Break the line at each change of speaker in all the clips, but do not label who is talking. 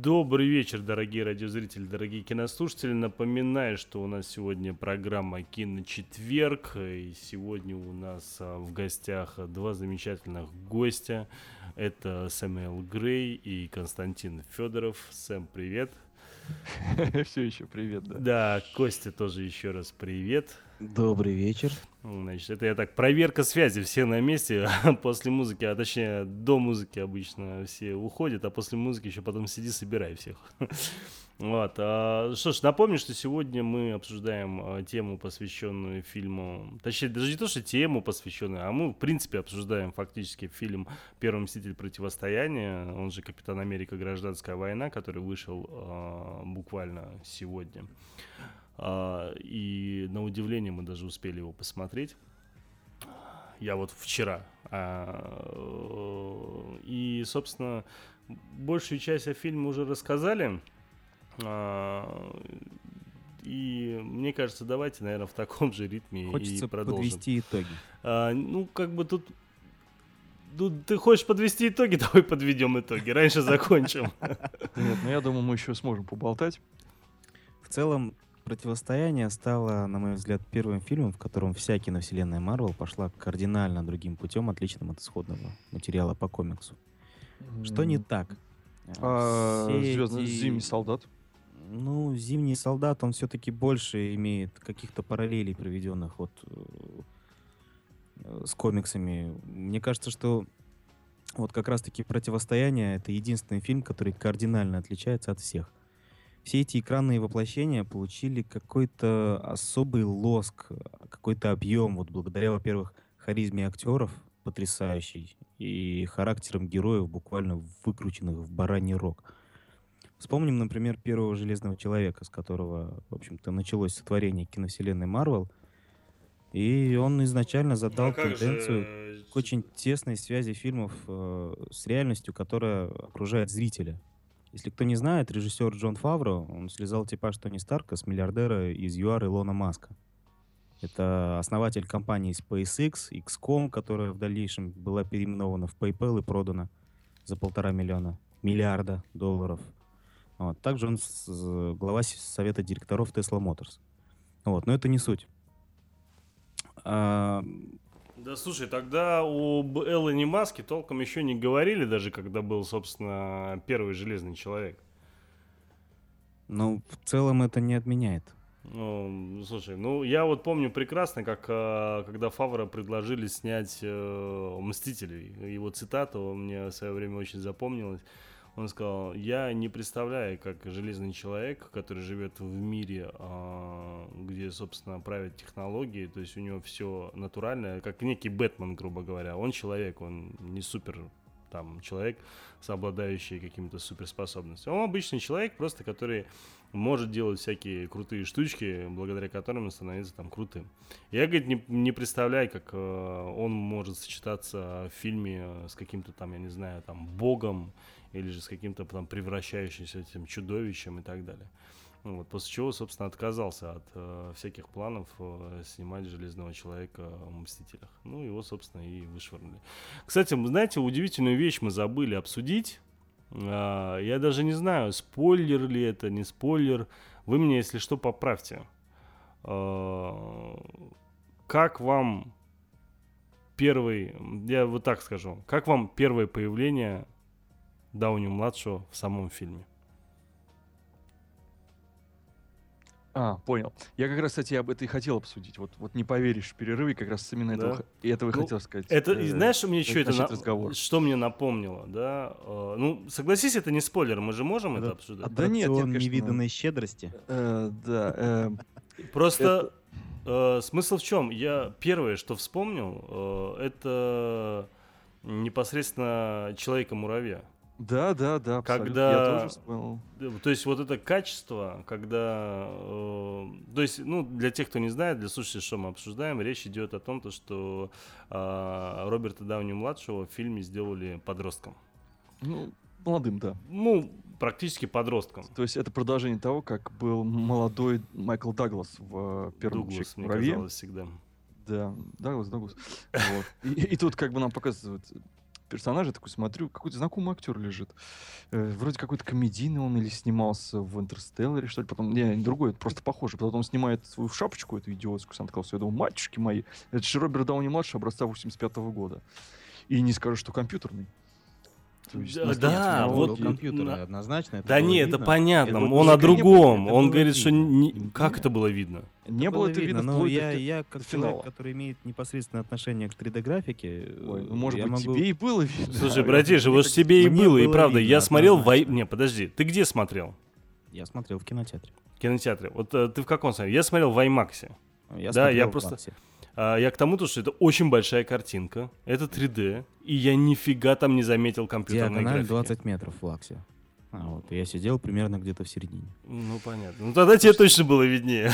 Добрый вечер, дорогие радиозрители, дорогие кинослушатели. Напоминаю, что у нас сегодня программа «Киночетверг». И сегодня у нас а, в гостях два замечательных гостя. Это Сэмюэл Грей и Константин Федоров. Сэм, привет.
Все еще привет, да.
Да, Костя тоже еще раз привет.
Добрый вечер.
Значит, это я так, проверка связи, все на месте, после музыки, а точнее до музыки обычно все уходят, а после музыки еще потом сиди, собирай всех. Вот. А, что ж, напомню, что сегодня мы обсуждаем а, тему, посвященную фильму, точнее, даже не то, что тему посвященную, а мы, в принципе, обсуждаем фактически фильм «Первый мститель противостояния», он же «Капитан Америка. Гражданская война», который вышел а, буквально сегодня. А, и на удивление мы даже успели его посмотреть. Я вот вчера. А, и, собственно, большую часть о фильме уже рассказали. А, и мне кажется, давайте, наверное, в таком же ритме
Хочется
и продолжим.
подвести итоги.
А, ну, как бы тут ну, ты хочешь подвести итоги, давай подведем итоги. Раньше закончим.
Нет, ну я думаю, мы еще сможем поболтать.
В целом, «Противостояние» стало, на мой взгляд, первым фильмом, в котором вся киновселенная Марвел пошла кардинально другим путем, отличным от исходного материала по комиксу. Что не так?
А, Звездный
эти-
зимний солдат.
Ну, «Зимний солдат», он все-таки больше имеет каких-то параллелей, проведенных вот э, с комиксами. Мне кажется, что вот как раз-таки «Противостояние» — это единственный фильм, который кардинально отличается от всех. Все эти экранные воплощения получили какой-то особый лоск, какой-то объем, вот благодаря, во-первых, харизме актеров потрясающей и характерам героев, буквально выкрученных в бараний рог. Вспомним, например, первого Железного Человека, с которого, в общем-то, началось сотворение киновселенной Марвел. И он изначально задал
А как
тенденцию
же-
к очень тесной связи фильмов э, с реальностью, которая окружает зрителя. Если кто не знает, режиссер Джон Фавро, он слезал типаж Тони Старка с миллиардера из ЮАР Илона Маска. Это основатель компании SpaceX, XCOM, которая в дальнейшем была переименована в PayPal и продана за полтора миллиона, миллиарда долларов. Вот. Также он глава совета директоров Tesla Motors. Вот. Но это не суть. А,
Да слушай, тогда об Эллоне Маске толком еще не говорили, даже когда был, собственно, первый железный человек.
ну, в целом это не отменяет.
Ну, слушай, ну я вот помню прекрасно, как а, когда Фавра предложили снять э, Мстителей. Его цитата мне в свое время очень запомнилась. Он сказал: Я не представляю, как железный человек, который живет в мире, а, где, собственно, правят технологии, то есть у него все натуральное, как некий Бэтмен, грубо говоря. Он человек, он не супер там человек, обладающий какими-то суперспособностями. Он обычный человек, просто который может делать всякие крутые штучки, благодаря которым он становится там крутым. Я, говорит, не, не представляю, как э, он может сочетаться в фильме с каким-то там, я не знаю, там, богом, или же с каким-то там превращающимся этим чудовищем и так далее. Ну Вот, после чего, собственно, отказался от э, всяких планов э, снимать Железного Человека в «Мстителях». Ну, его, собственно, и вышвырнули. Кстати, знаете, удивительную вещь мы забыли обсудить. А, я даже не знаю, спойлер ли это, не спойлер. Вы мне, если что, поправьте. А, как вам первый, я вот так скажу, как вам первое появление Дауни-младшего в самом фильме?
А, понял. Я как раз, кстати, об этом и хотел обсудить. Вот, вот не поверишь, в перерыве как раз именно
Да.
этого, этого и
Ну,
хотел сказать.
Это,
э,
знаешь, мне что это,
разговор.
что мне напомнило, да? Э, ну, согласись, это не спойлер, мы же можем это
Это
обсуждать.
Да нет, нет, конечно.
невиданной щедрости.
Э, да, э,
Просто э, смысл в чем? Я первое, что вспомнил, э, это непосредственно человека-муравья.
Да, да, да. абсолютно.
Когда-
Я тоже вспомнил.
То есть вот это качество, когда... э, то есть, ну, для тех, кто не знает, для слушателей, что мы обсуждаем, речь идет о том, то, что э, Роберта Дауни-младшего в фильме сделали подростком.
Ну, молодым, да.
Ну, практически подростком.
То есть это продолжение того, как был молодой Майкл Даглас в э, первом
Дуглас,
«Человеке
мне
муравье».
казалось всегда.
Да, Даглас, Даглас. Вот. И, и тут как бы нам показывают персонажа, такой смотрю, какой-то знакомый актер лежит. Э, вроде какой-то комедийный он или снимался в «Интерстелларе», что ли. Потом, не, другой, это просто похоже. Потом снимает свою шапочку, эту идиотскую, Санта-Клауса. Я думаю, матушки мои, это же Роберт Дауни-младший, образца 85 года. И не скажу, что компьютерный. То есть
Да, да,
Ну,
вот
технологии.
компьютеры
на-
однозначно. это
Да
было
нет, это
видно.
понятно,
Это
он о
не было,
другом.
это
Он говорит, что...
видно.
не- Как это было видно?
Не было это видно,
но
вплоть до
я, я как
до финала.
человек, который имеет непосредственное отношение к 3D-графике,
Ой, ну,
э,
может
я
быть,
могу...
тебе и было видно.
Слушай,
а
братиша, вот тебе и было, и правда.
видно,
Я смотрел... в...
однозначно.
Не, подожди, ты где смотрел?
Я смотрел в кинотеатре.
В кинотеатре. Вот э, ты в каком смотрел? Я смотрел в IMAX.
Я
Да, я просто-. А, я к тому, то, что это очень большая картинка, это 3D, и я нифига там не заметил компьютерной
Диагональ
графики.
20 метров в лаксе. А, вот, я сидел примерно где-то в середине.
Ну, понятно. Ну, тогда тебе точно было виднее.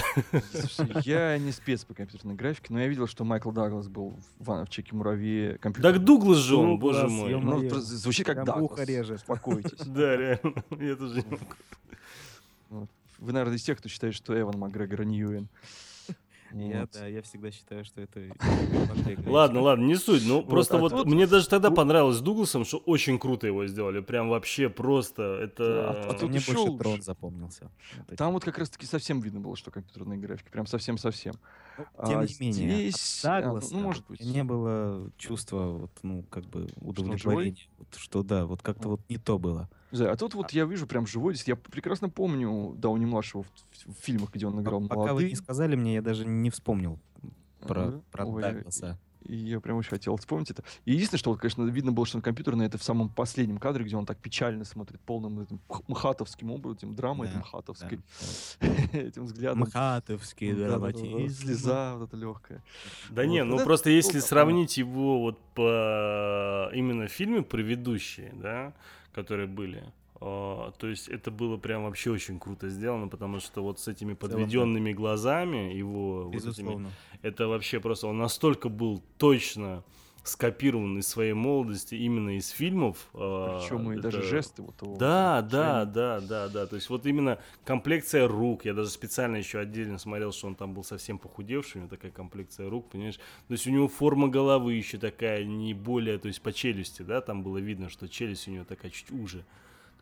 Слушай, Я не спец по компьютерной графике, но я видел, что Майкл Даглас был в, в Чеке Муравье компьютер.
Так Дуглас же он,
Дуглас,
боже мой.
Ну, звучит как
Прям
Даглас.
режет.
Успокойтесь.
Да, реально. Я тоже не могу.
Вы, наверное, из тех, кто считает, что Эван Макгрегор Ньюин.
Я,
Вот.
да, я всегда считаю, что это...
Ладно, ладно, не суть. Ну, просто
а
вот мне даже тогда понравилось с Дугласом, что очень круто его сделали. Прям вообще просто.
Да, а
Это...
тут
Мне
ещё
больше трон запомнился.
Там вот как раз-таки совсем видно было, что компьютерные графики. Прям совсем-совсем.
Ну,
а
Тем не менее,
а,
Дагласа
ну, может быть.
не было чувства, вот, ну, как бы, удовлетворения. Что да, вот как-то вот не то было.
Не знаю, а тут вот я вижу прям живой здесь. Я прекрасно помню Дауни-младшего в, в фильмах, где он играл
П- Пока вы
молодым.
не сказали мне, я даже не вспомнил про,
Ага.
про
Ой,
Дагласа.
И я прям очень хотел вспомнить это. И единственное, что, вот, конечно, видно было, что он компьютерный, это в самом последнем кадре, где он так печально смотрит, полным этим мхатовским образом, драмой
Да,
этим мхатовской,
Да.
этим взглядом.
Мхатовский
Да-да-да,
драматизм.
Слеза вот эта легкая.
Да
Вот.
не, ну
это
просто если сравнить его вот по именно фильме предыдущие, да, которые были, а, то есть это было прям вообще очень круто сделано, потому что вот с этими подведенными глазами его, вот этими, это вообще просто он настолько был точно скопирован из своей молодости именно из фильмов. а,
Причем и даже
это-
жесты вот того.
Да, да, да, да, да. То есть вот именно комплекция рук. Я даже специально еще отдельно смотрел, что он там был совсем похудевший. У него такая комплекция рук, понимаешь? То есть у него форма головы еще такая не более, то есть по челюсти, да, там было видно, что челюсть у него такая чуть уже.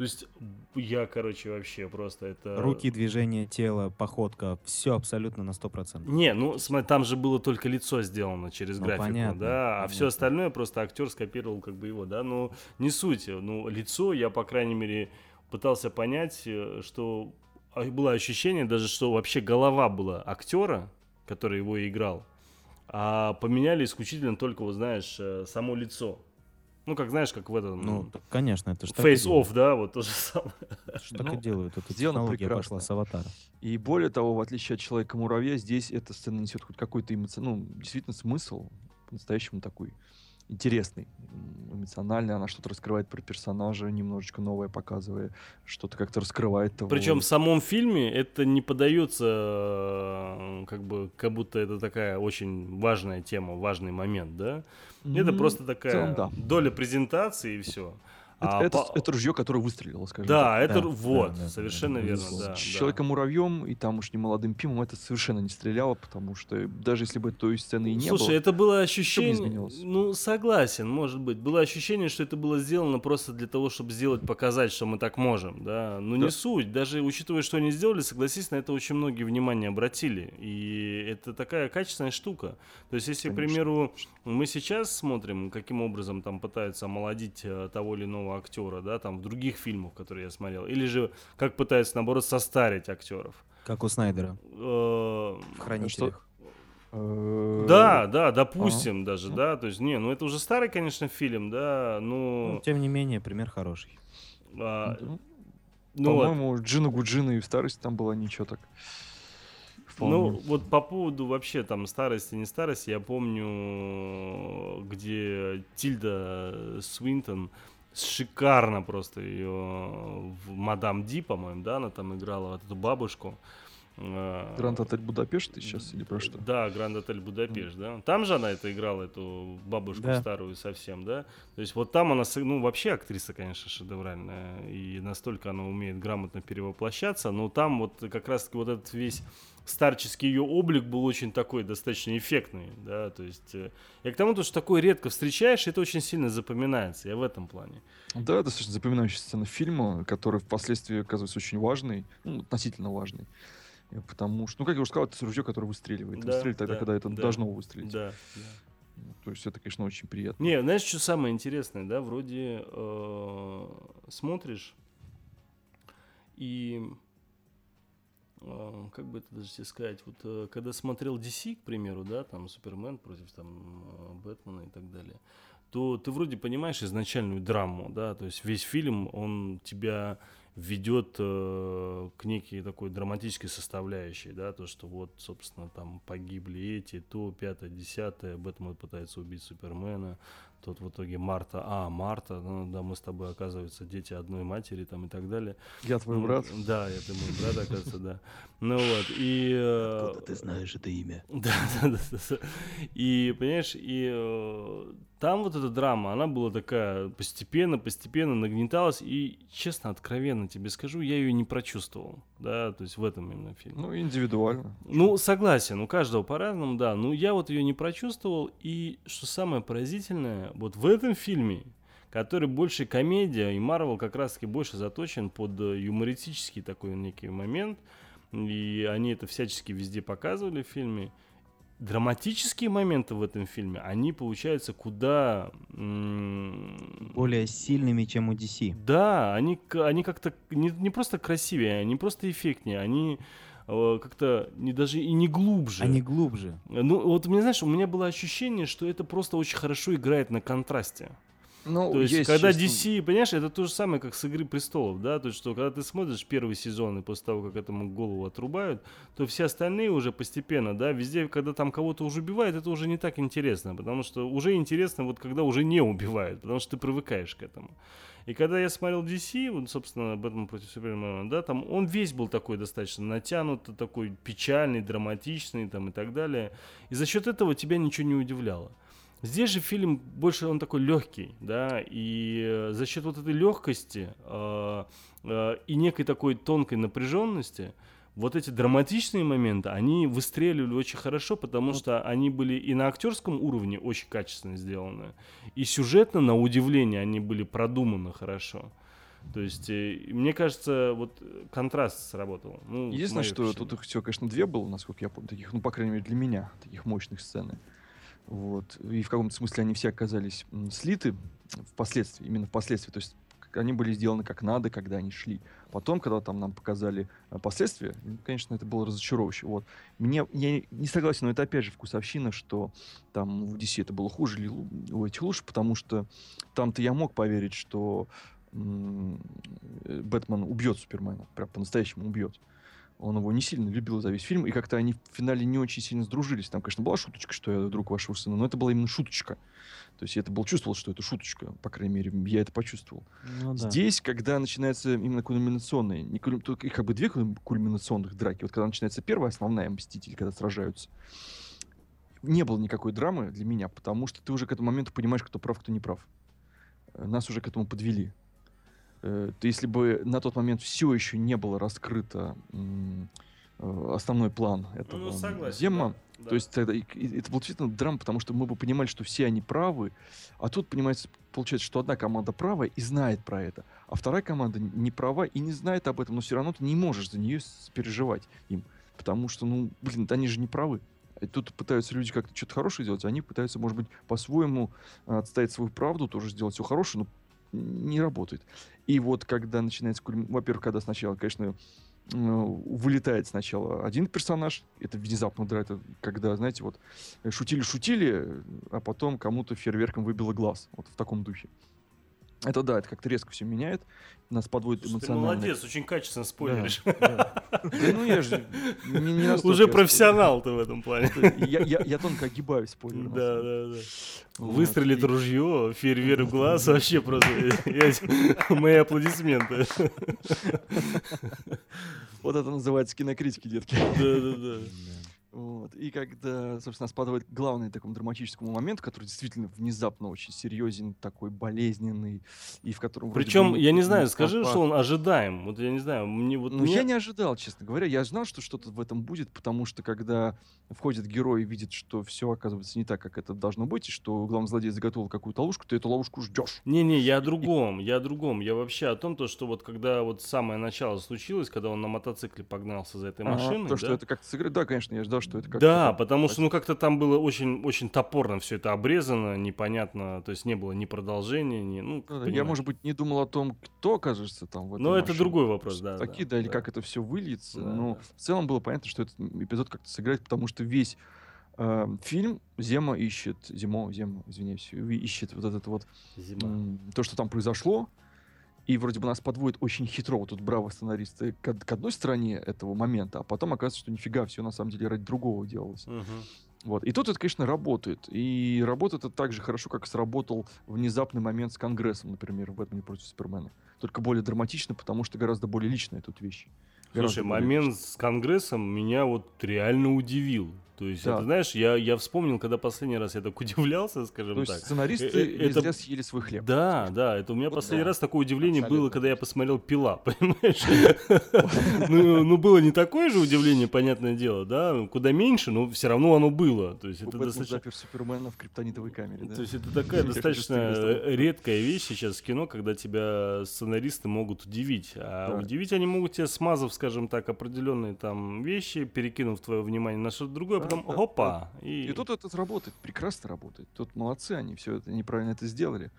То есть я, короче, вообще просто это...
Руки, движение тела, походка, все абсолютно на 100%.
Не, ну смотри, там же было только лицо сделано через
Ну,
графику,
понятно,
да, а все
понятно.
остальное просто актер скопировал как бы его, да, ну не суть, ну лицо я по крайней мере пытался понять, э, что а, было ощущение даже, что вообще голова была актера, который его играл, а поменяли исключительно только, вот знаешь, э, само лицо. Ну, как знаешь, как в этом...
Ну, конечно, это же так и
Face
делают.
off, да, вот то же самое.
Это ж так
Ну,
и делают. Это
сделано
технология
прекрасно.
пошла с аватара.
И более того, в отличие от Человека-муравья, здесь эта сцена несет хоть какой-то эмоциональный, ну, действительно смысл, по-настоящему такой интересный, м, эмоциональный. Она что-то раскрывает про персонажа, немножечко новое показывая, что-то как-то раскрывает того.
Причем в самом фильме это не подается э, как бы как будто это такая очень важная тема, важный момент, да? Это
М,
просто такая
целом, да.
доля презентации и все.
Это, это, это ружье, которое выстрелило, скажем
да,
так.
это
Да,
вот,
да,
совершенно
да,
верно, да.
С
да.
Человеком-муравьем и там уж не молодым Пимом это совершенно не стреляло, потому что даже если бы той сцены и не
Слушай,
было...
это было
бы
ощущение. Ну, согласен, может быть. Было ощущение, что это было сделано просто для того, чтобы сделать, показать, что мы так можем, да. Но не
Да.
суть. Даже учитывая, что они сделали, согласись, на это очень многие внимание обратили. И это такая качественная штука. То есть, если, к
Конечно.
примеру, мы сейчас смотрим, каким образом там пытаются омолодить э, того или иного актера, да, там в других фильмах, которые я смотрел, или же как пытаются, наоборот, состарить актеров.
Как у Снайдера
Э,
в «Хранителях».
Э,
да, да, допустим даже, да, то есть, не, ну это уже старый, конечно, фильм, да,
Ну,
ну,
тем не менее, пример хороший.
а,
ну,
ну вот.
По-моему, Джина Гуджина и в старости там была ничего так. Вполне.
Ну, вот по поводу вообще там старости, не старости, я помню, где Тильда Свинтон шикарно просто ее в Мадам Ди, по-моему, да, она там играла вот эту бабушку. Э,
Гранд Отель Будапешт ты сейчас или про что?
Да, Гранд Отель Будапешт, да. Там же она это играла, эту бабушку
Да.
старую совсем, да. То есть вот там она, ну, вообще актриса, конечно, шедевральная. И настолько она умеет грамотно перевоплощаться. Но там вот как раз-таки вот этот весь старческий ее облик был очень такой достаточно эффектный, да, то есть э, я к тому, то, что такое редко встречаешь, это очень сильно запоминается, я в этом плане.
Да, достаточно запоминающая сцена фильма, которая впоследствии оказывается очень важной, ну, относительно важной. Э, Потому что, ну, как я уже сказал, это ружье, которое выстреливает.
Да,
Выстрелит тогда,
да,
когда это
да.
должно выстрелить.
Да, да.
Ну, То есть это, конечно, очень приятно.
Не, знаешь, что самое интересное, да, вроде э, смотришь и э, как бы это даже сказать, вот э, когда смотрел DC, к примеру, да, там Супермен против там э, Бэтмена и так далее, то ты вроде понимаешь изначальную драму, да, то есть весь фильм он тебя ведет э, к некой такой драматической составляющей, да, то, что вот, собственно, там погибли эти, то, пятое, десятое, Бэтмен пытается убить Супермена, тут в итоге Марта, а, Марта, ну, да, мы с тобой, оказывается, дети одной матери, там, и так далее.
Я твой
Ну,
брат.
Да, это мой брат, оказывается, да. Ну вот, и...
Откуда ты знаешь это имя?
да, да, да, да, да. И, понимаешь, и э, там вот эта драма, она была такая постепенно, постепенно нагнеталась, и, честно, откровенно тебе скажу, я ее не прочувствовал, да, то есть в этом именно фильме.
Ну, индивидуально.
Ну, согласен, у каждого по-разному, да. Но я вот ее не прочувствовал. И что самое поразительное, вот в этом фильме, который больше комедия, и Марвел как раз-таки больше заточен под э, юмористический такой некий момент, и они это всячески везде показывали в фильме. Драматические моменты в этом фильме, они получаются куда...
Более сильными, чем у DC.
да, они, они как-то не, не просто красивее, они просто эффектнее, они э, как-то не даже и не глубже.
Они глубже.
Ну, вот мне, знаешь, у меня было ощущение, что это просто очень хорошо играет на контрасте.
Ну,
То есть, когда
честно,
DC, понимаешь, это то же самое, как с Игры престолов, да, то есть, что когда ты смотришь первый сезон, и после того, как этому голову отрубают, то все остальные уже постепенно, да, везде, когда там кого-то уже убивают, это уже не так интересно, потому что уже интересно, вот когда уже не убивают, потому что ты привыкаешь к этому. И когда я смотрел DC, вот, собственно, Бэтмен против Супермена, да, там он весь был такой достаточно натянутый, такой печальный, драматичный, там, и так далее. И за счет этого тебя ничего не удивляло. Здесь же фильм больше он такой легкий, да, и э, за счет вот этой легкости э, э, и некой такой тонкой напряженности, вот эти драматичные моменты, они выстреливали очень хорошо, потому что они были и на актерском уровне очень качественно сделаны, и сюжетно, на удивление, они были продуманы хорошо. То есть, э, мне кажется, вот э, контраст сработал. Ну,
Единственное, что тут их всего, конечно, две было, насколько я помню, таких, ну, по крайней мере, для меня, таких мощных сцены. Вот. И в каком-то смысле они все оказались слиты впоследствии, именно впоследствии. То есть они были сделаны как надо, когда они шли. Потом, когда там нам показали э, последствия, конечно, это было разочаровывающе. Вот. Мне, я не согласен, но это опять же вкусовщина, что там в DC это было хуже или у этих лучше, потому что там-то я мог поверить, что м, э, Бэтмен убьет Супермена, прям по-настоящему убьет. Он его не сильно любил за весь фильм, и как-то они в финале не очень сильно сдружились. Там, конечно, была шуточка, что я друг вашего сына, но это была именно шуточка. То есть я это был чувствовал, что это шуточка, по крайней мере, я это почувствовал.
Ну да.
Здесь, когда начинается именно кульминационные, не кульми- тут их как бы две кульми- кульминационных драки. Вот когда начинается первая основная Мститель, когда сражаются, не было никакой драмы для меня, потому что ты уже к этому моменту понимаешь, кто прав, кто не прав. Э, Нас уже к этому подвели. Э, То если бы на тот момент все еще не было раскрыто э, основной план этого
Ну, согласен,
Демма,
да, да.
то есть тогда и- и это был действительно драма, потому что мы бы понимали, что все они правы, а тут, понимаете, получается, что одна команда правая и знает про это, а вторая команда не права и не знает об этом, но все равно ты не можешь за нее переживать им, потому что, ну, блин, они же не правы. И тут пытаются люди как-то что-то хорошее делать, а они пытаются, может быть, по-своему отстоять свою правду, тоже сделать все хорошее, но не работает. И вот когда начинается, кульми- во-первых, когда сначала, конечно, э, вылетает сначала один персонаж, это внезапно да, это когда, знаете, вот шутили-шутили, а потом кому-то фейерверком выбило глаз, вот в таком духе. Это да, это как-то резко все меняет. Нас подводит
Слушай, Ты
эмоционально.
молодец, очень качественно спойлеришь.
да. Да ну я же не, не
Уже профессионал ты в этом плане.
Я, я, я тонко огибаю спойлеры. на
Да, да, да.
Вот.
Выстрелит
И-
ружье, фейерверк в глаз, вообще просто мои аплодисменты.
Вот это называется кинокритики, детки.
Да, да, да.
Вот. И когда, собственно, подводит к главному такому драматическому моменту, который действительно внезапно очень серьезен, такой болезненный, и в котором... бы
Причем, я не знаю, скажи, что он ожидаем. Вот я не знаю, мне вот
Ну,
меня-
я не ожидал, честно говоря. Я знал, что что-то в этом будет, потому что когда входит герой и видит, что все оказывается не так, как это должно быть, и что главный злодей заготовил какую-то ловушку, ты эту ловушку ждешь.
Не-не, я о другом, я о другом. Я вообще о том, то, что вот когда вот самое начало случилось, когда он на мотоцикле погнался за этой
Ага,
машиной,
то, что
да?
это как-то сыграть, да, конечно, я ждал, что это как-то...
Да, потому что, ну, как-то там было очень, очень топорно все это обрезано, непонятно, то есть не было ни продолжения, ни, ну,
Ну Я, может быть, не думал о том, кто окажется там в этой
Но это другой вопрос, да.
Такие,
да,
да, или
да.
как это все выльется.
Да,
но
да.
в целом было понятно, что этот эпизод как-то сыграет, потому что весь э, фильм Зема ищет, Зимо, Зема, извиняюсь, ви- ищет вот этот вот
Зима.
м, то, что там произошло, и вроде бы нас подводит очень хитро, вот тут браво сценаристы, к, к одной стороне этого момента, а потом оказывается, что нифига, все на самом деле ради другого делалось.
Мгм.
Вот. И тут это, конечно, работает. И работает это так же хорошо, как сработал внезапный момент с Конгрессом, например, в «Бэтмене против Супермена». Только более драматично, потому что гораздо более личная тут вещь. Гораздо
Слушай, момент с Конгрессом меня вот реально удивил. То есть,
Да.
это, знаешь, я, я вспомнил, когда последний раз я так удивлялся, скажем
То есть
так.
сценаристы
Э, э,
не
это-
зря съели свой хлеб.
Да, да, это у меня
Вот
последний
да.
раз такое удивление было,
Абсолютно
когда я посмотрел «Пила», понимаешь? Ну, ну, было не такое же удивление, понятное дело, да, куда меньше, но все равно оно было. То есть, это
Бэтмен
достаточно...
запер Супермена в криптонитовой камере, да?
То есть это такая достаточно редкая вещь сейчас в кино, когда тебя сценаристы могут удивить. А удивить они могут тебя, смазав, скажем так, определенные там вещи, перекинув твое внимание на что-то другое, а
Да,
потом
да,
опа.
И тут это работает, прекрасно работает. Тут молодцы, они все это неправильно это сделали.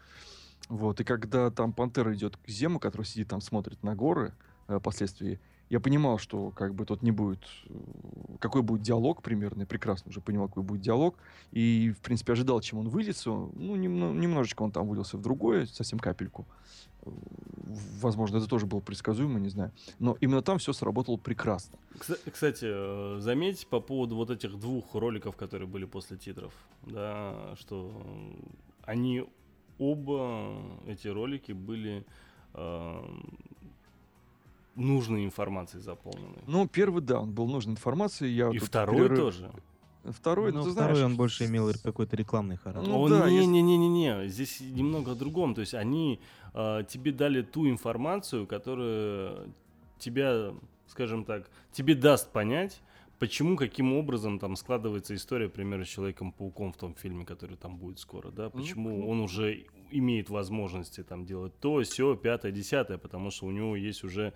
Вот, и когда там Пантера идет к Зему, который сидит там, смотрит на горы э, последствия, я понимал, что как бы тут не будет, э, какой будет диалог примерно, я прекрасно уже понимал, какой будет диалог, и, в принципе, ожидал, чем он выльется. Ну, немно- немножечко он там вылился в другое, совсем капельку. Возможно, это тоже было предсказуемо, не знаю. Но именно там все сработало прекрасно.
Кста- Кстати, э, заметь по поводу вот этих двух роликов, которые были после титров, да, что они оба эти ролики были э, нужной информацией заполнены.
Ну, первый, да, он был нужной информацией. Я
И второй
перерыв-
тоже.
Второй,
Ну,
ты
второй
знаешь,
он больше имел какой-то рекламный характер.
Ну
О,
да,
не,
если-
не, не, не, не, здесь немного о другом. То есть они э, тебе дали ту информацию, которая тебя, скажем так, тебе даст понять, почему, каким образом там складывается история, например, с Человеком-пауком в том фильме, который там будет скоро, да,
Ну,
почему
ну.
он уже имеет возможности там делать то, все, пятое, десятое, потому что у него есть уже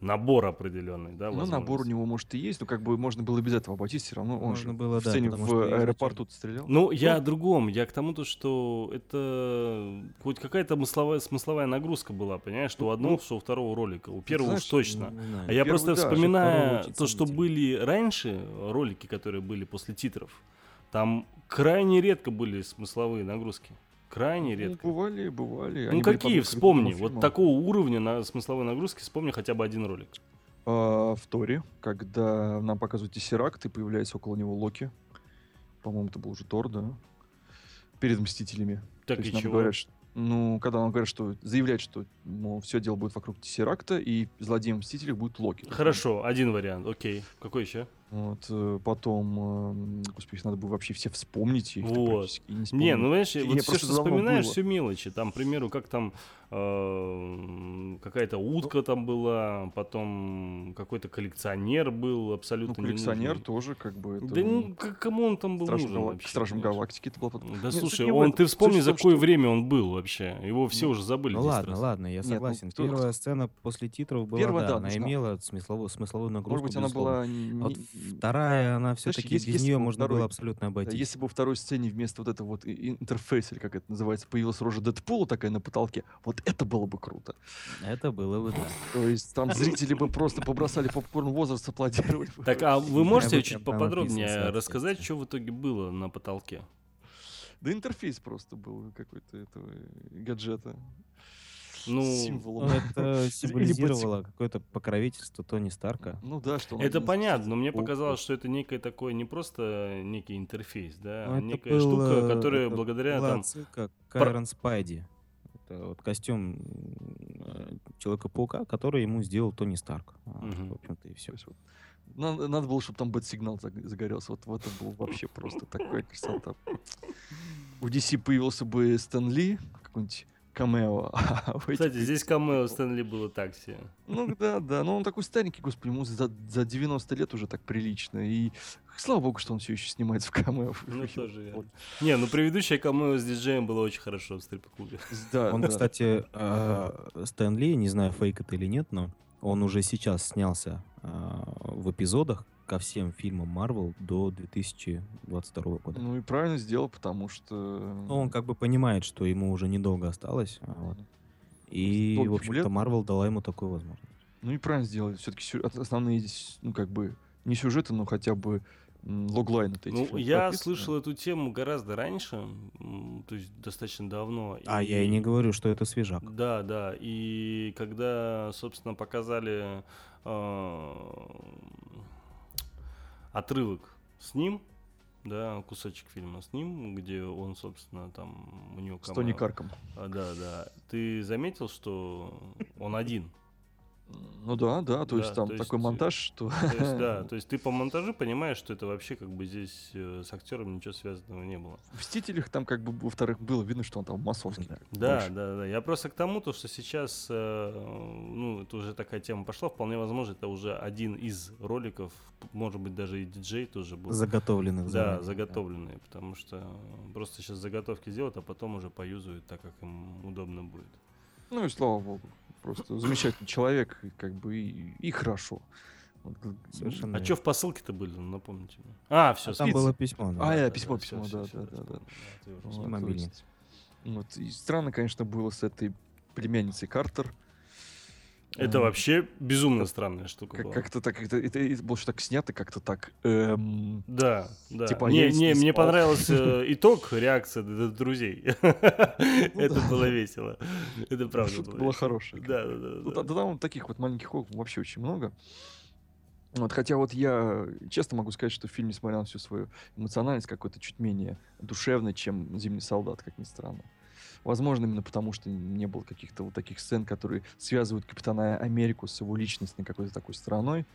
набор определенный, да,
Ну, набор у него, может, и есть, но как бы можно было без этого обойтись, все равно он
Можно
же
было,
в
да,
сцене в аэропорту стрелял.
Ну, я о другом. Я к тому, то, что это хоть какая-то смысловая, смысловая нагрузка была, понимаешь, что у
Ну,
одного,
ну,
что у второго ролика. У первого уж
знаешь,
точно.
Не знаю.
А я
первый,
просто
да,
вспоминаю то, что были раньше ролики, которые были после титров. Там крайне редко были смысловые нагрузки. Крайне
Ну,
редко.
бывали, бывали.
Ну
Они
какие, вспомни. Вот такого уровня на смысловой нагрузки вспомни хотя бы один ролик.
А, в Торе, когда нам показывают Тессеракт, и появляется около него Локи. По-моему, это был уже Тор, да? Перед Мстителями.
Так
То
и чего?
говорят, что- ну, когда нам говорят, что заявляет, что все дело будет вокруг Тессеракта, и злодеем Мстителей будет Локи.
Хорошо, один вариант, окей. Какой еще?
Вот, э, потом, эм, господи, их надо было вообще все вспомнить. я
Вот.
и не
Не, ну знаешь,
Не,
вот все, что вспоминаешь,
было.
все мелочи. Там, к примеру, как там э, какая-то утка там была, потом какой-то коллекционер был
Ну,
абсолютно
коллекционер
ненужный.
тоже, как бы, это...
Да ну, к- кому он там был
Стражам,
нужен
Гала-
вообще, понимаешь?
Галактики это было потом.
Да
Нет, суть
слушай, он, ты вспомни, за какое
что-
время он был вообще. Его все
Ну,
уже забыли.
Ну
10
ладно,
раз.
ладно, я
Нет, ну,
согласен.
кто-
Первая сцена после титров была,
Первая,
да,
да,
она
нужна.
имела смысловую, смысловую нагрузку.
Может быть, она была...
Вторая, она все-таки без
если
нее можно
второй-
было абсолютно
Да,
обойтись.
Если бы во второй сцене вместо вот этого вот интерфейса, или как это называется, появилась рожа Дэдпула такая на потолке, вот это было бы круто.
Это было бы, да.
То есть там зрители бы просто побросали попкорн возраст, аплодировали.
Так, а вы можете чуть поподробнее рассказать, что в итоге было на потолке?
Да интерфейс просто был какой-то этого гаджета.
Ну,
символом.
Ну, это символизировало какое-то покровительство Тони Старка.
Ну да, что он
Это понятно, но мне показалось, что это некое такое, не просто некий интерфейс, да,
Ну,
а
это
некая
был,
штука, которая
это
благодаря там...
отсылка к
про-
Кайрон Спайди. Это вот костюм э, Человека-паука, который ему сделал Тони Старк.
Мгм.
В общем-то, и все.
Надо, надо было, чтобы там бэт-сигнал заг- загорелся. Вот в этом был вообще просто такая красота. У DC появился бы Стэн Ли, какой-нибудь камео. а
Кстати, здесь камео Стэнли было так себе.
Ну да, да. Но он такой старенький, господи, ему за, за 90 лет уже так прилично. И слава богу, что он все еще снимается в камео.
Ну, тоже верно.
Вот.
Не, ну предыдущее камео с диджеем было очень хорошо в стрип-клубе.
Да,
Он,
да.
кстати, э, Стэн Ли, не знаю, фейк это или нет, но он уже сейчас снялся э, в эпизодах ко всем фильмам Марвел до 2022 года.
Ну и правильно сделал, потому что...
Ну, он как бы понимает, что ему уже недолго осталось. а вот. И,
Сколько
в общем-то? Марвел дала ему такую возможность.
Ну и правильно сделали. Все-таки основные, здесь, ну как бы, не сюжеты, но хотя бы логлайн эти.
Ну,
вот
я
прописаны.
слышал эту тему гораздо раньше, то есть достаточно давно.
А я и не говорю, что это свежак.
Да, да. И когда, собственно, показали э, отрывок с ним, да, кусочек фильма с ним, где он, собственно, там у него
С Тони. Карком.
А, да, да. Ты заметил, что он один?
Ну да, да, то
Да,
есть там
то есть,
такой
э,
монтаж, что...
То есть, да, то есть ты по монтажу понимаешь, что это вообще как бы здесь э, с актером ничего связанного не было.
В «Мстителях» там как бы, во-вторых, было видно, что он там массовский.
Да.
Да, да, да. Я просто к тому, то, что сейчас, э, ну, это уже такая тема пошла, вполне возможно, это уже один из роликов, может быть, даже и диджей тоже был.
Заготовленных
Да,
заранее,
заготовленные, потому что просто сейчас заготовки сделают, а потом уже поюзают так, как им удобно будет.
Ну и слава богу. Просто замечательный человек, как бы и, и хорошо.
Совершенно.
А что в посылке-то были, ну, напомните мне. А, все,
А там было письмо. да.
А, я письмо, письмо, да, да, да, да.
И
Вот, есть, Вот, и странно, конечно, было с этой племянницей Картер.
Это
Эм,
вообще безумно странная штука
Как-
была.
Как-то так, это, это и было что так снято, как-то так. эм,
Да, да.
Типа,
не, не,
не
мне понравился э, итог, реакция друзей. Это было весело. Это правда было
была
весело.
хорошая.
Да, да, да,
Ну,
да.
там таких вот маленьких вообще очень много. Вот, хотя вот я честно могу сказать, что фильм, несмотря на всю свою эмоциональность, какой-то чуть менее душевный, чем «Зимний солдат», как ни странно. Возможно, именно потому, что не было каких-то вот таких сцен, которые связывают Капитана Америку с его личностной какой-то такой стороной.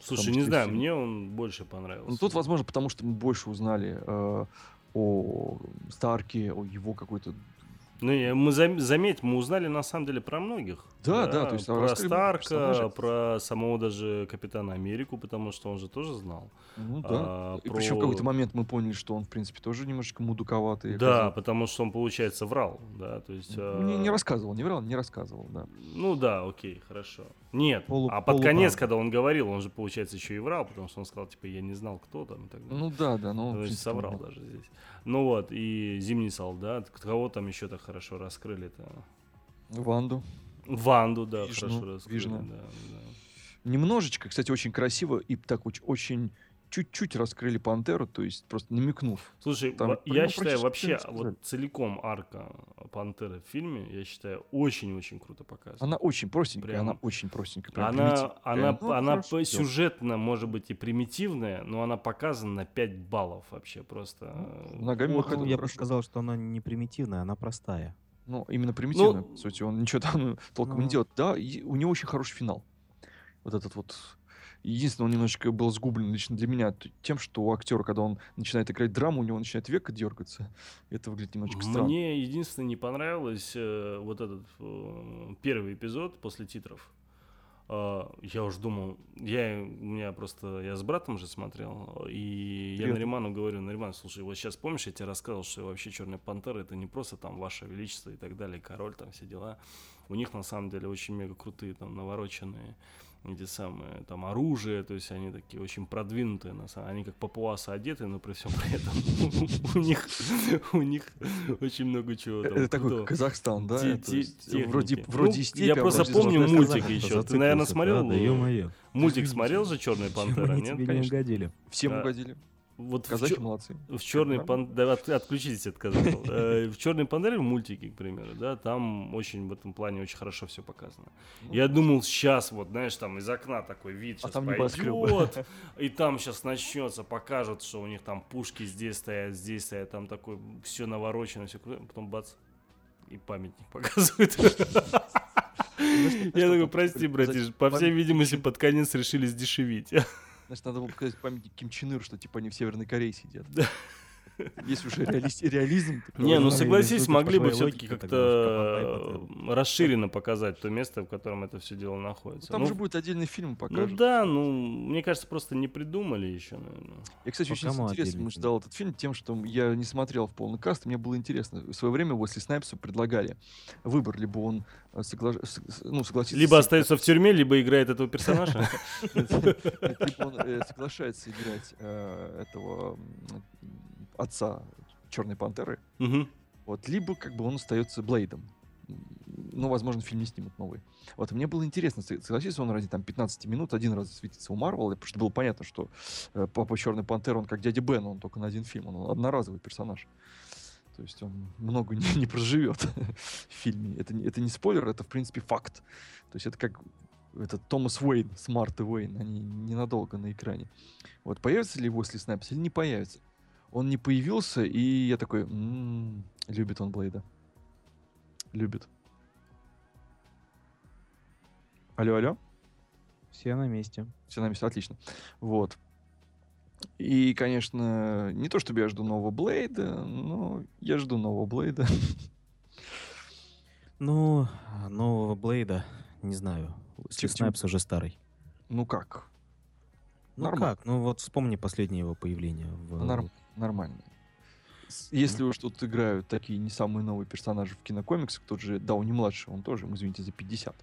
Слушай,
потому
не знаю,
фильм-
мне он больше понравился.
Ну, тут, возможно, потому что мы больше узнали э, о Старке, о его какой-то...
Ну, мы зам- заметь, мы узнали на самом деле про многих.
Да, да, то есть
про
раскрыли много
Старка,
персонажей.
про самого даже Капитана Америку, потому что он же тоже знал.
Ну да.
А,
И причем в
про-
какой-то момент мы поняли, что он, в принципе, тоже немножечко мудуковатый.
Да,
оказался.
потому что он, получается, врал, да, то есть...
Не, не
а,
рассказывал, не врал, не рассказывал, да.
Ну да, окей, хорошо. Нет,
Полу-
а под конец, когда он говорил, он же, получается, еще и врал, потому что он сказал, типа, я не знал, кто там и так далее.
Ну да, да, ну...
То есть соврал
да.
даже здесь. Ну вот, и Зимний солдат. Кого там еще так хорошо раскрыли-то?
Ванду.
Ванду, да,
Вижну,
хорошо раскрыли.
Вижну.
Да, да.
Немножечко, кстати, очень красиво и так оч- очень чуть-чуть раскрыли Пантеру, то есть просто намекнув.
Слушай,
Там
я считаю, вообще,
не
вот целиком арка Пантеры в фильме, я считаю, очень-очень круто показана.
Она очень простенькая,
Прям-
она очень простенькая. прям
Она,
примитивная.
она,
Ну,
она
хорошо
сюжетно, может быть, и примитивная, но она показана на 5 баллов вообще просто.
Ну, ногами
Вот,
Ну, я бы сказал, что она не примитивная, она простая.
Ну, именно примитивно,
Ну,
по сути, он ничего там ну, толком не
ну.
делает. Да, и у него очень хороший финал. Вот этот вот... Единственное, он немножечко был сгублен лично для меня тем, что у актера, когда он начинает играть драму, у него начинает века дергаться. Это выглядит немножечко странно.
Мне единственное не понравилось э, вот этот э, первый эпизод после титров. Э, я уже думал, я у меня просто я с братом же смотрел, и я
Привет.
Нариману говорю, Нариман, слушай, вот сейчас помнишь, я тебе рассказывал, что вообще Черная Пантера это не просто там Ваше Величество и так далее, король там все дела. У них на самом деле очень мега крутые там навороченные эти самые там оружие, то есть они такие очень продвинутые, на самом они как папуасы одеты, но при всем при этом у них у них очень много чего там
Это такой. Казахстан, да? Вроде, вроде
Ну,
степи,
я просто помню мультики
казахи.
еще. Ты, наверное, смотрел?
Да.
Мультик смотрел же Черная пантера, нет?
тебе не угодили.
Всем угодили.
Вот в
Казахи
чё-
молодцы.
в
нормально.
пан... да, от- отключитесь от казахов. Э, В черной пантере в мультике, к примеру, да, там очень в этом плане очень хорошо все показано.
Ну,
Я думал, сейчас вот, знаешь, там из окна такой вид
А
сейчас
небоскребы.
пойдет, и там сейчас начнется, покажут, что у них там пушки здесь стоят, здесь стоят, там такое все наворочено, все круто, потом бац, и памятник показывают. Я такой, прости, братиш, по всей видимости, под конец решили сдешевить.
Значит, надо было показать памятник Ким Чен Ыр, что типа они в Северной Корее сидят. Если уже реализм,
Не, ну согласись, могли бы все-таки как-то расширенно показать то место, в котором это все дело находится.
там
Ну,
же будет отдельный фильм
Ну
покажут.
да, ну, мне кажется, просто не придумали еще, наверное.
Я, кстати,
По
очень интересно ждал этот фильм тем, что я не смотрел в полный каст, и мне было интересно. В свое время Уэсли Снайпсу предлагали выбор, либо он э, согла- ну, согласится...
Либо
с-
остается в тюрьме, либо играет этого персонажа.
Либо он э, соглашается играть э, этого отца Черной Пантеры,
Мгм.
вот, либо как бы он остается Блейдом. Ну, возможно, фильм не снимут новый. Вот, мне было интересно, со- согласится он ради там 15 минут один раз светиться у Марвела, потому что было понятно, что э, папа Черный Пантер, он как дядя Бен, он только на один фильм, он одноразовый персонаж. То есть он много не, не проживет в фильме. Это, не- это не спойлер, это, в принципе, факт. То есть это как это Томас Уэйн, с Мартой Уэйн, они ненадолго на экране. Вот появится ли Уэсли Снайпс или не появится? Он не появился, и я такой, «М, любит он Блейда. Любит. Алло, алло.
Все на месте.
Все на месте, отлично. Вот. И, конечно, не то чтобы я жду нового Блейда, но я жду нового Блейда.
Ну, нового Блейда, не знаю. Снайпс уже старый.
Ну как?
Ну
Нормально.
как? Ну вот вспомни последнее его появление в...
Норм- нормально. С- Если уж тут играют такие не самые новые персонажи в кинокомиксах, тот же Дауни младший, он тоже, извините, за 50.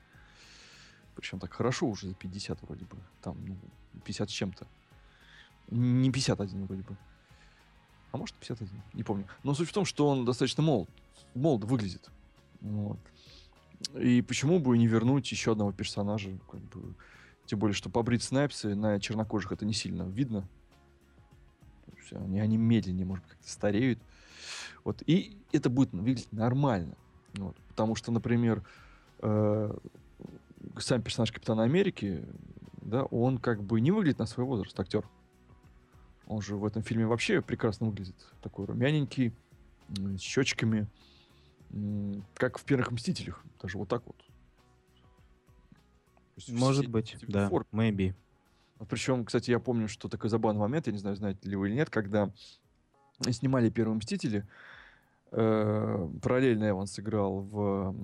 Причем так хорошо уже за 50 вроде бы. Там, ну, 50 с чем-то. Не 51 вроде бы. А может 51, не помню. Но суть в том, что он достаточно молод. Молодо выглядит. Вот. И почему бы не вернуть еще одного персонажа? Как бы, тем более, что побрить снайпсы на чернокожих это не сильно видно. Есть Они, они медленнее, может быть, как-то стареют. Вот. И это будет выглядеть нормально. Вот. Потому что, например, э, сам персонаж Капитана Америки, да, он как бы не выглядит на свой возраст, актер. Он же в этом фильме вообще прекрасно выглядит. Такой румяненький, с щечками. Как в первых Мстителях. Даже вот так вот.
Может
все
быть, да, maybe.
Причем, кстати, я помню, что такой забавный момент, я не знаю, знаете ли вы или нет, когда снимали «Первые мстители», э, параллельно Эванс играл в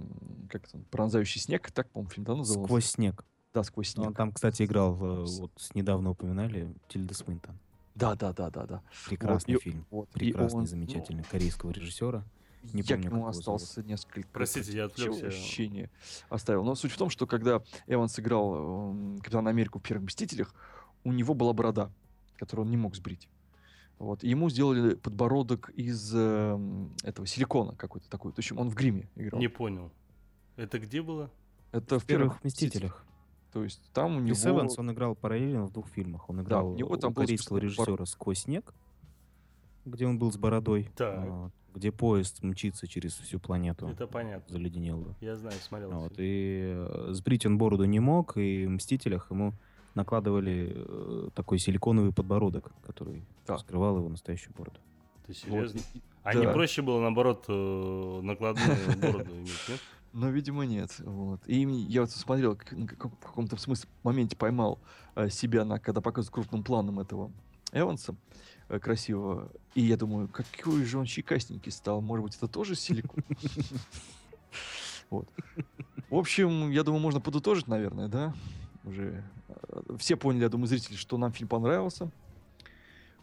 как это, «Пронзающий снег», так, по-моему, фильм да, назывался?
Сквозь снег.
Да, «Сквозь снег».
Он там, кстати, играл,
С-
вот недавно упоминали, Тильда Свинтон.
Да, да, да, да, да.
Прекрасный
и-
фильм.
Вот. и
Прекрасный,
он, ну,
замечательный корейского режиссера. Не
я
помню,
к
как
нему остался несколько
Простите, я отвлекся.
ощущений оставил. Но суть в том, что когда Эванс играл эм, Капитана Америку в «Первых мстителях», у него была борода, которую он не мог сбрить. Вот. И ему сделали подбородок из эм, этого силикона какой-то такой. То есть он в гриме играл.
Не понял. Это где было?
Это
В первых «Мстителях».
То есть там у него...
Крис Эванс, он играл параллельно в двух фильмах. Он играл
у него
у
там был
корейского
собственно, бар-
режиссера «Сквозь снег», где он был с бородой,
Так.
а, где поезд мчится через всю планету,
Это понятно.
заледенелую.
Я знаю, смотрел.
Вот, и э, сбрить он бороду не мог, и в «Мстителях» ему накладывали э, такой силиконовый подбородок, который
Да.
скрывал его настоящую бороду.
Ты
Вот,
серьезно?
и-
А не
да.
проще было, наоборот, э, накладную бороду иметь, нет?
Но, видимо, нет. Вот. И я вот смотрел, как- на каком- в каком-то смысле моменте поймал э, себя, на, когда показывают крупным планом этого Эванса красивого. И я думаю, какой же он щекастенький стал. Может быть, это тоже силикон? Вот. В общем, я думаю, можно подытожить, наверное, да? Уже э, все поняли, я думаю, зрители, что нам фильм понравился.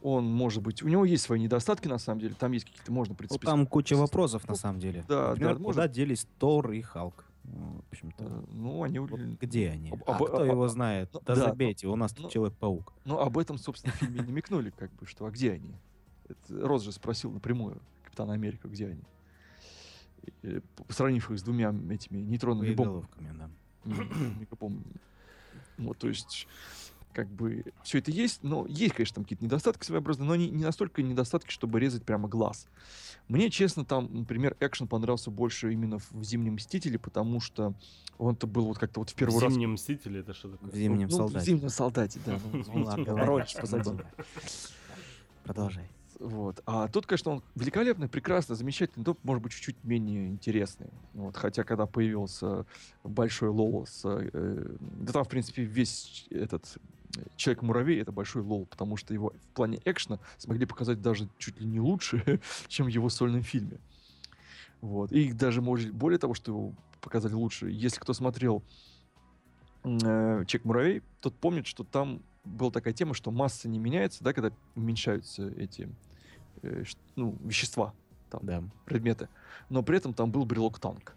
Он, может быть, у него есть свои недостатки, на самом деле. Там есть какие-то, можно, в
Ну,
принципе,
там куча вопросов, на самом деле.
да,
Например,
да,
куда
может-
делись Тор и Халк? Ну, в общем-то,
э, ну, они...
вот где они?
об-
А
об-
кто
а-
его
а-
знает?
ну,
Да
да,
забейте, у нас
ну,
тут Человек-паук.
Ну, об этом, собственно, в фильме не намекнули, как бы, что а где они? Это Рос же спросил напрямую Капитана Америка, где они. И, п- Сравнив их с двумя этими нейтронными бомбами.
Да.
Вот, то есть, как бы все это есть, но есть, конечно, там какие-то недостатки своеобразные, но они не настолько недостатки, чтобы резать прямо глаз. Мне, честно, там, например, экшен понравился больше именно в «Зимнем Мстителе», потому что он-то был вот как-то вот в первый
В
раз...
«Зимнем мстителе» это что
В
такое?
зимнем
ну,
солдате.
В «Зимнем солдате», да. ну. Прочь позади.
Продолжай.
Вот. А тут, конечно, он великолепный, прекрасный, замечательный, топ, может быть, чуть-чуть менее интересный. Вот. Хотя, когда появился большой лол с... э, да там, в принципе, весь этот э, Человек-муравей — это большой лол, потому что его в плане экшена смогли показать даже чуть ли не лучше, чем в его сольном фильме. Вот. И даже, может, более того, что его показали лучше. Если кто смотрел э, Человек-муравей, тот помнит, что там была такая тема, что масса не меняется, да, когда уменьшаются эти э, ну, вещества, там,
Да.
предметы. Но при этом там был брелок-танк.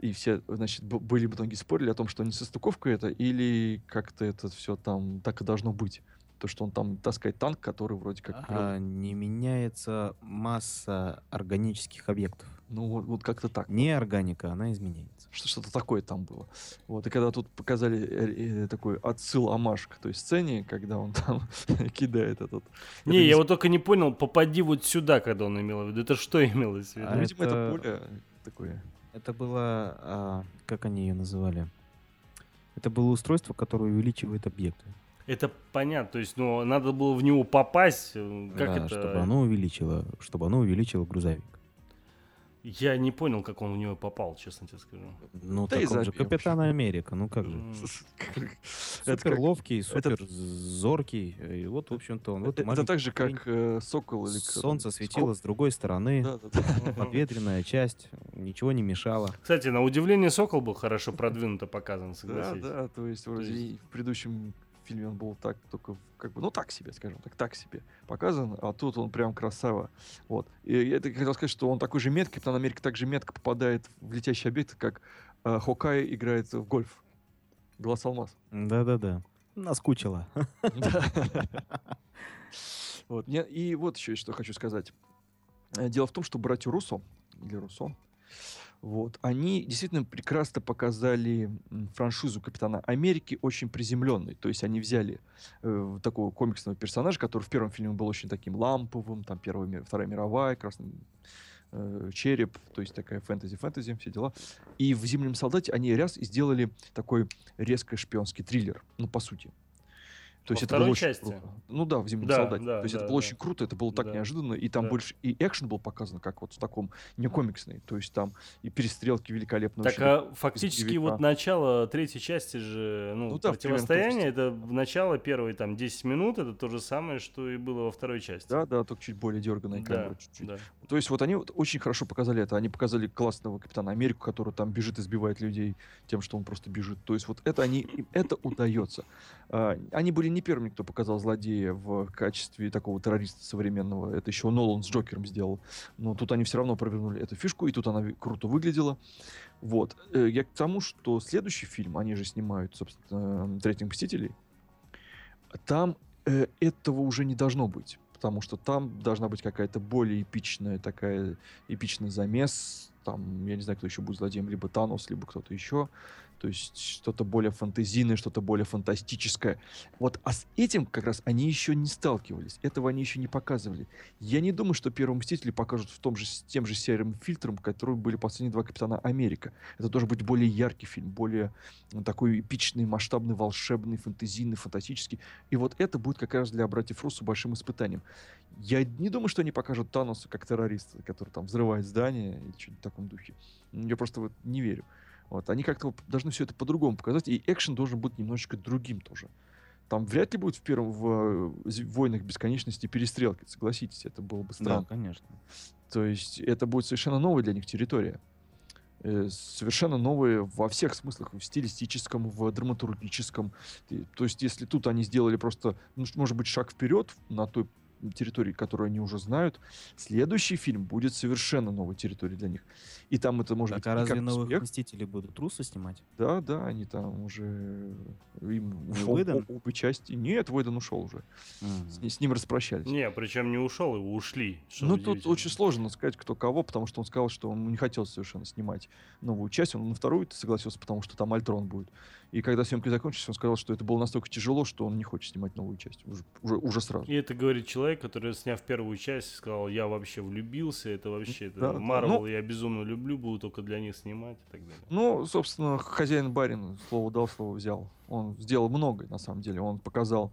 И все, значит, были итоге спорили о том, что не состыковка это, или как-то это все там так и должно быть. То, что он там таскает танк, который вроде как...
А, не меняется масса органических объектов.
Ну, вот, вот как-то так.
Не органика, она изменяется.
Что- Что-то такое там было. Вот, и когда тут показали э, э, такой отсыл амаш к той сцене, когда он там кидает этот...
Не,
это
я вот только не понял, попади вот сюда, когда он имел в виду. Это что имелось в виду?
А
Ну, видимо, это
это-
более такое...
Это было, а, как они ее называли? Это было устройство, которое увеличивает объекты.
Это понятно, то есть, ну, надо было в него попасть. э, Как
Да,
это?
чтобы оно увеличило, чтобы оно увеличило грузовик.
Я не понял, как он в него попал, честно тебе скажу.
Ну,
Да
так он же Капитан Америка, ну как же. Супер ловкий, супер зоркий. И вот, в общем-то, он
Это, так же, как э, сокол или...
Солнце светило с другой стороны,
Да, да, да.
подветренная часть, ничего не мешало.
Кстати, на удивление Сокол был хорошо продвинуто показан,
Да,
согласись.
да, то есть вроде в предыдущем фильме он был так, только как бы, ну так себе, скажем так, так себе показан, а тут он прям красава. Вот. И я хотел сказать, что он такой же меткий, Капитан Америка так же метко попадает в летящий объект, как э, Хокай играет в гольф. Глаз алмаз.
Да-да-да. Наскучило.
Да. Вот. И вот еще что хочу сказать. Э, Дело в том, что братья Руссо, или Руссо, вот, они действительно прекрасно показали франшизу Капитана Америки очень приземленной. То есть они взяли э, такого комиксного персонажа, который в первом фильме был очень таким ламповым, там Первая, Вторая мировая, красный э, череп, то есть такая фэнтези-фэнтези, все дела. И в «Зимнем солдате» они раз и сделали такой резко шпионский триллер, ну, по сути. То
Во
есть это
второй
было очень
части?
круто. Ну да, в «Зимнем
Да,
солдате».
да,
То есть это
да,
было
да.
очень круто, это было так
Да.
неожиданно, и там
Да.
больше и экшен был показан, как вот в таком не комиксный. То есть там и перестрелки великолепно.
Так
очень.
а фактически вот начало третьей части же, ну,
Ну да,
противостояние, это начало первой там 10 минут, это то же самое, что и было во второй части.
Да, да, только чуть более дерганная
Да,
камера, чуть-чуть.
да.
То есть вот они вот очень хорошо показали это. Они показали классного Капитана Америку, который там бежит и сбивает людей тем, что он просто бежит. То есть вот это они, им это удается. А, Они были не первыми, кто показал злодея в качестве такого террориста современного. Это еще Нолан с Джокером сделал. Но тут они все равно провернули эту фишку, и тут она круто выглядела. Вот. Э, Я к тому, что следующий фильм, они же снимают, собственно, «Третьих Мстителей», там э, этого уже не должно быть. Потому что там должна быть какая-то более эпичная такая, эпичный замес. Там, я не знаю, кто еще будет злодеем, либо Танос, либо кто-то еще. То есть что-то более фантазийное, что-то более фантастическое. Вот, а с этим как раз они еще не сталкивались. Этого они еще не показывали. Я не думаю, что Первые Мстители покажут в том же, с тем же серым фильтром, которые были последние два Капитана Америка. Это должен быть более яркий фильм, более ну, такой эпичный, масштабный, волшебный, фантазийный, фантастический. И вот это будет как раз для братьев Руссо большим испытанием. Я не думаю, что они покажут Таноса как террориста, который там взрывает здание или что-нибудь в таком духе. Я просто вот не верю. Вот. Они как-то должны все это по-другому показать, и экшен должен быть немножечко другим тоже. Там вряд ли будет в первом в э, «Зи- войнах бесконечности перестрелки, согласитесь, это было бы
Да,
странно.
конечно.
То есть это будет совершенно новая для них территория. Э, Совершенно новые во всех смыслах, в стилистическом, в драматургическом. То есть если тут они сделали просто, ну, может быть, шаг вперед на той территории, которую они уже знают, следующий фильм будет совершенно новой территорией для них. И там это может
Так
быть
а разве
как
новых
успех.
Мстителей будут трусы снимать?
Да, да, они там уже им ушел
Уэйдон?
о- обе части. Нет, Войден ушел уже. С, ни- с ним распрощались.
Не, причем не ушел, его ушли. что
Ну, тут очень сложно сказать, кто кого, потому что он сказал, что он не хотел совершенно снимать новую часть. Он на вторую согласился, потому что там Альтрон будет. И когда съемки закончились, он сказал, что это было настолько тяжело, что он не хочет снимать новую часть. Уже, уже, уже сразу.
И это говорит человек, который, сняв первую часть, сказал, я вообще влюбился, это вообще, это
да.
Марвел
Ну-
я безумно люблю, буду только для них снимать и так далее.
Ну, собственно, хозяин барин слово дал, слово взял. Он сделал многое, на самом деле. Он показал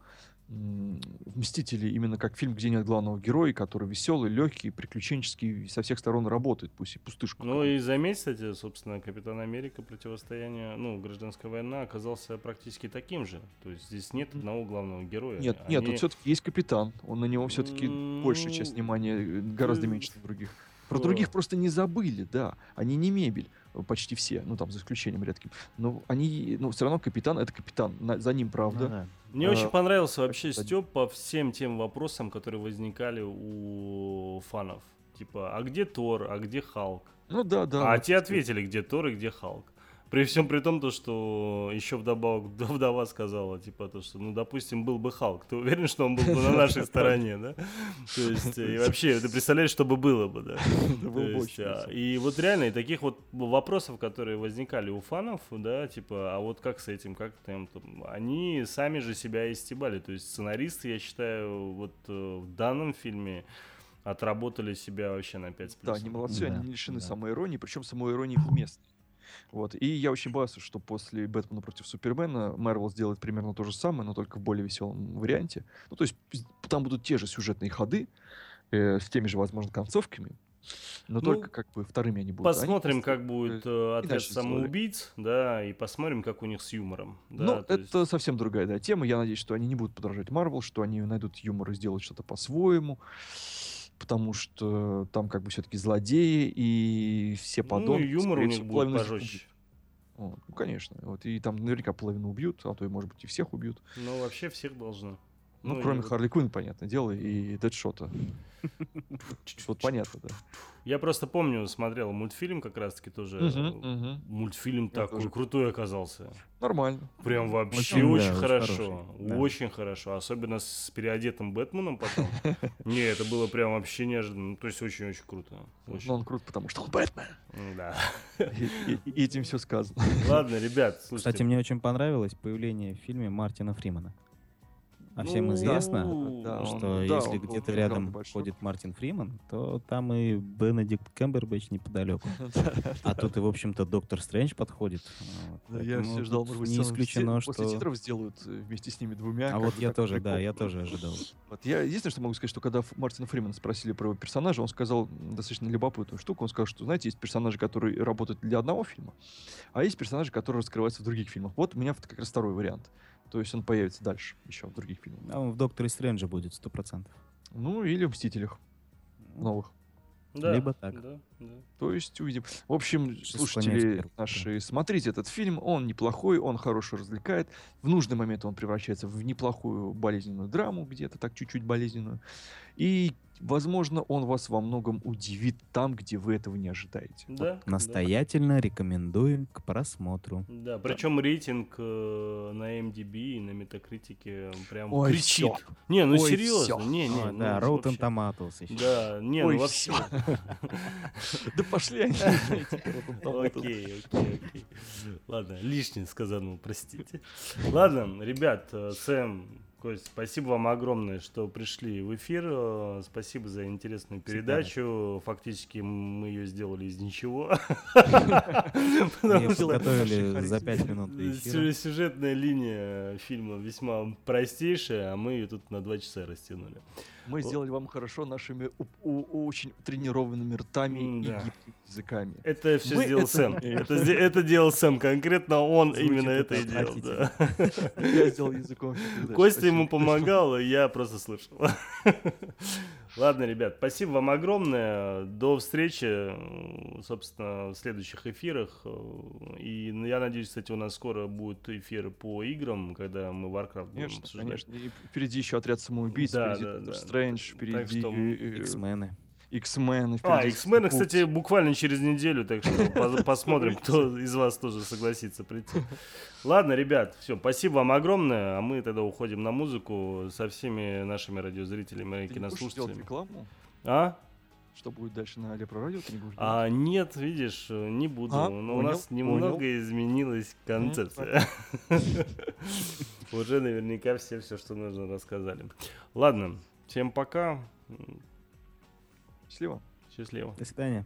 Мстители именно как фильм, где нет главного героя, который веселый, легкий, приключенческий, со всех сторон работает, пусть и пустышку.
Ну и заметь, кстати, собственно, Капитан Америка противостояние, ну, гражданская война оказался практически таким же. То есть здесь нет одного главного героя.
Нет, нет,
Они-
тут все-таки есть капитан. Он на него все-таки большая часть
Ну,
внимания, э, гораздо меньше, чем других. Про других просто не забыли, да. Они не мебель, почти все, ну там за исключением редким. Но они, ну все равно капитан это капитан. На- за ним, правда.
Ну да.
Мне
А,
очень понравился вообще
кстати.
Степ по всем тем вопросам, которые возникали у фанов. Типа, а где Тор, а где Халк?
Ну да, да.
а
вот,
те ответили, где Тор и где Халк. При всем при том, то, что еще вдобавок вдова сказала, типа, то, что, ну, допустим, был бы Халк, ты уверен, что он был бы на нашей стороне, да? То есть, и вообще, ты представляешь, что бы было бы, да? Есть, а, и вот реально, и таких вот вопросов, которые возникали у фанов, да, типа, а вот как с этим, как там, там, они сами же себя истебали. То есть сценаристы, я считаю, вот э, в данном фильме отработали себя вообще на 5 с
Да, они молодцы,
Да,
они не лишены
да.
самоиронии, причем самоиронии уместной. Вот. И я очень боялся, что после Бэтмена против Супермена Марвел сделает примерно то же самое, но только в более веселом варианте. Ну, то есть там будут те же сюжетные ходы, э, с теми же, возможно, концовками, но
Ну,
только как бы вторыми они будут. Они
Посмотрим,
просто,
как будет
э,
э,
сделали.
самоубийц, да, и посмотрим, как у них с юмором. Да,
ну,
то
это
есть-
совсем другая да, тема. Я надеюсь, что они не будут подражать Марвел, что они найдут юмор и сделают что-то по-своему. Потому что там как бы все-таки злодеи и все
ну,
подонки.
и юмор у них будет пожестче.
Вот, ну, конечно. Вот, и там наверняка половину убьют, а то и, может быть, и всех убьют.
Ну, вообще всех должно.
Ну,
и
кроме
вот-
Харли Квинн, понятное дело, и Дэдшота. Вот понятно, да.
Я просто помню, смотрел мультфильм как раз-таки тоже. Э. Мультфильм такой крутой оказался.
Нормально.
Прям вообще
Очень,
хорошо. Очень хорошо. Особенно с переодетым Бэтменом потом. Не, это было прям вообще неожиданно. Ну, То есть очень-очень круто.
Но он крут, потому что он Бэтмен.
Да.
И, и- и этим все сказано.
Ладно, ребят, слушайте.
Кстати, мне очень понравилось появление в фильме Мартина Фримана. А всем
Ну,
известно,
да, он-
что
да,
если
он был
где-то рядом ходит Мартин Фриман, то там и Бенедикт Кэмбербэтч неподалеку. А тут и, в общем-то, Доктор Стрэндж подходит.
Да, я все ждал, может быть,
не исключено,
вместе- после
что...
титров сделают э, вместе с ними двумя.
А вот я тоже, да, я тоже ожидал.
Вот. Я единственное, что могу сказать, что когда Мартина Фримена спросили про его персонажа, он сказал достаточно любопытную штуку. Он сказал, что, знаете, есть персонажи, которые работают для одного фильма, а есть персонажи, которые раскрываются в других фильмах. Вот у меня как раз второй вариант. То есть он появится дальше еще в других фильмах.
А он в Докторе Стрэнджа будет, сто процентов.
Ну, или в «Мстителях» новых.
Да,
Либо так.
Да, да.
То есть увидим. В общем,
Сейчас
слушатели наши, смотрите этот фильм, он неплохой, он хорошо развлекает. В нужный момент он превращается в неплохую болезненную драму, где-то так чуть-чуть болезненную. И, возможно, он вас во многом удивит там, где вы этого не ожидаете. Вот
Да,
Настоятельно рекомендуем к просмотру.
Да, причем рейтинг э, на MDB и на Метакритике прям
Ой,
кричит.
всё.
Не, ну
Ой,
серьезно,
всё.
не, не,
А,
ну,
да, Rotten
вообще.
Tomatoes еще.
Да, не,
Ой,
ну вообще.
Да пошли они.
Окей, окей, окей. Ладно, лишнее сказанного, простите. Ладно, ребят, э, Сэм, Кость, спасибо вам огромное, что пришли в эфир. Спасибо за интересную передачу. Фактически мы ее сделали из ничего.
Подготовили за 5 минут
сюжетная линия фильма весьма простейшая, а мы ее тут на два часа растянули.
Мы сделали вам хорошо нашими очень тренированными ртами и гибкими языками.
Это все сделал Сэм. Это, делал Сэм конкретно, он именно
это
и делал.
Я сделал языком.
Костя ему помогал, я просто слышал. Ладно, ребят, спасибо вам огромное. До встречи, собственно, в следующих эфирах. И я надеюсь, кстати, у нас скоро будет эфир по играм, когда мы Warcraft будем
Конечно,
обсуждать.
конечно. И впереди еще отряд самоубийц,
Да,
впереди
да, да.
Стрэндж,
Так
впереди
что,
э, э,
X-мены.
X-Men.
А, X-Men, кстати, буквально через неделю, так что пос- посмотрим, кто из вас тоже согласится прийти. Ладно, ребят, все, спасибо вам огромное, а мы тогда уходим на музыку со всеми нашими радиозрителями и кинослушателями.
рекламу?
А?
Что будет дальше на Алепро Радио, ты не будешь?
А нет, видишь, не буду.
А,
Но у
понял,
нас немного
понял.
изменилась концепция. Уже наверняка все все, что нужно, рассказали. Ладно, всем пока.
Счастливо.
Счастливо.
До свидания.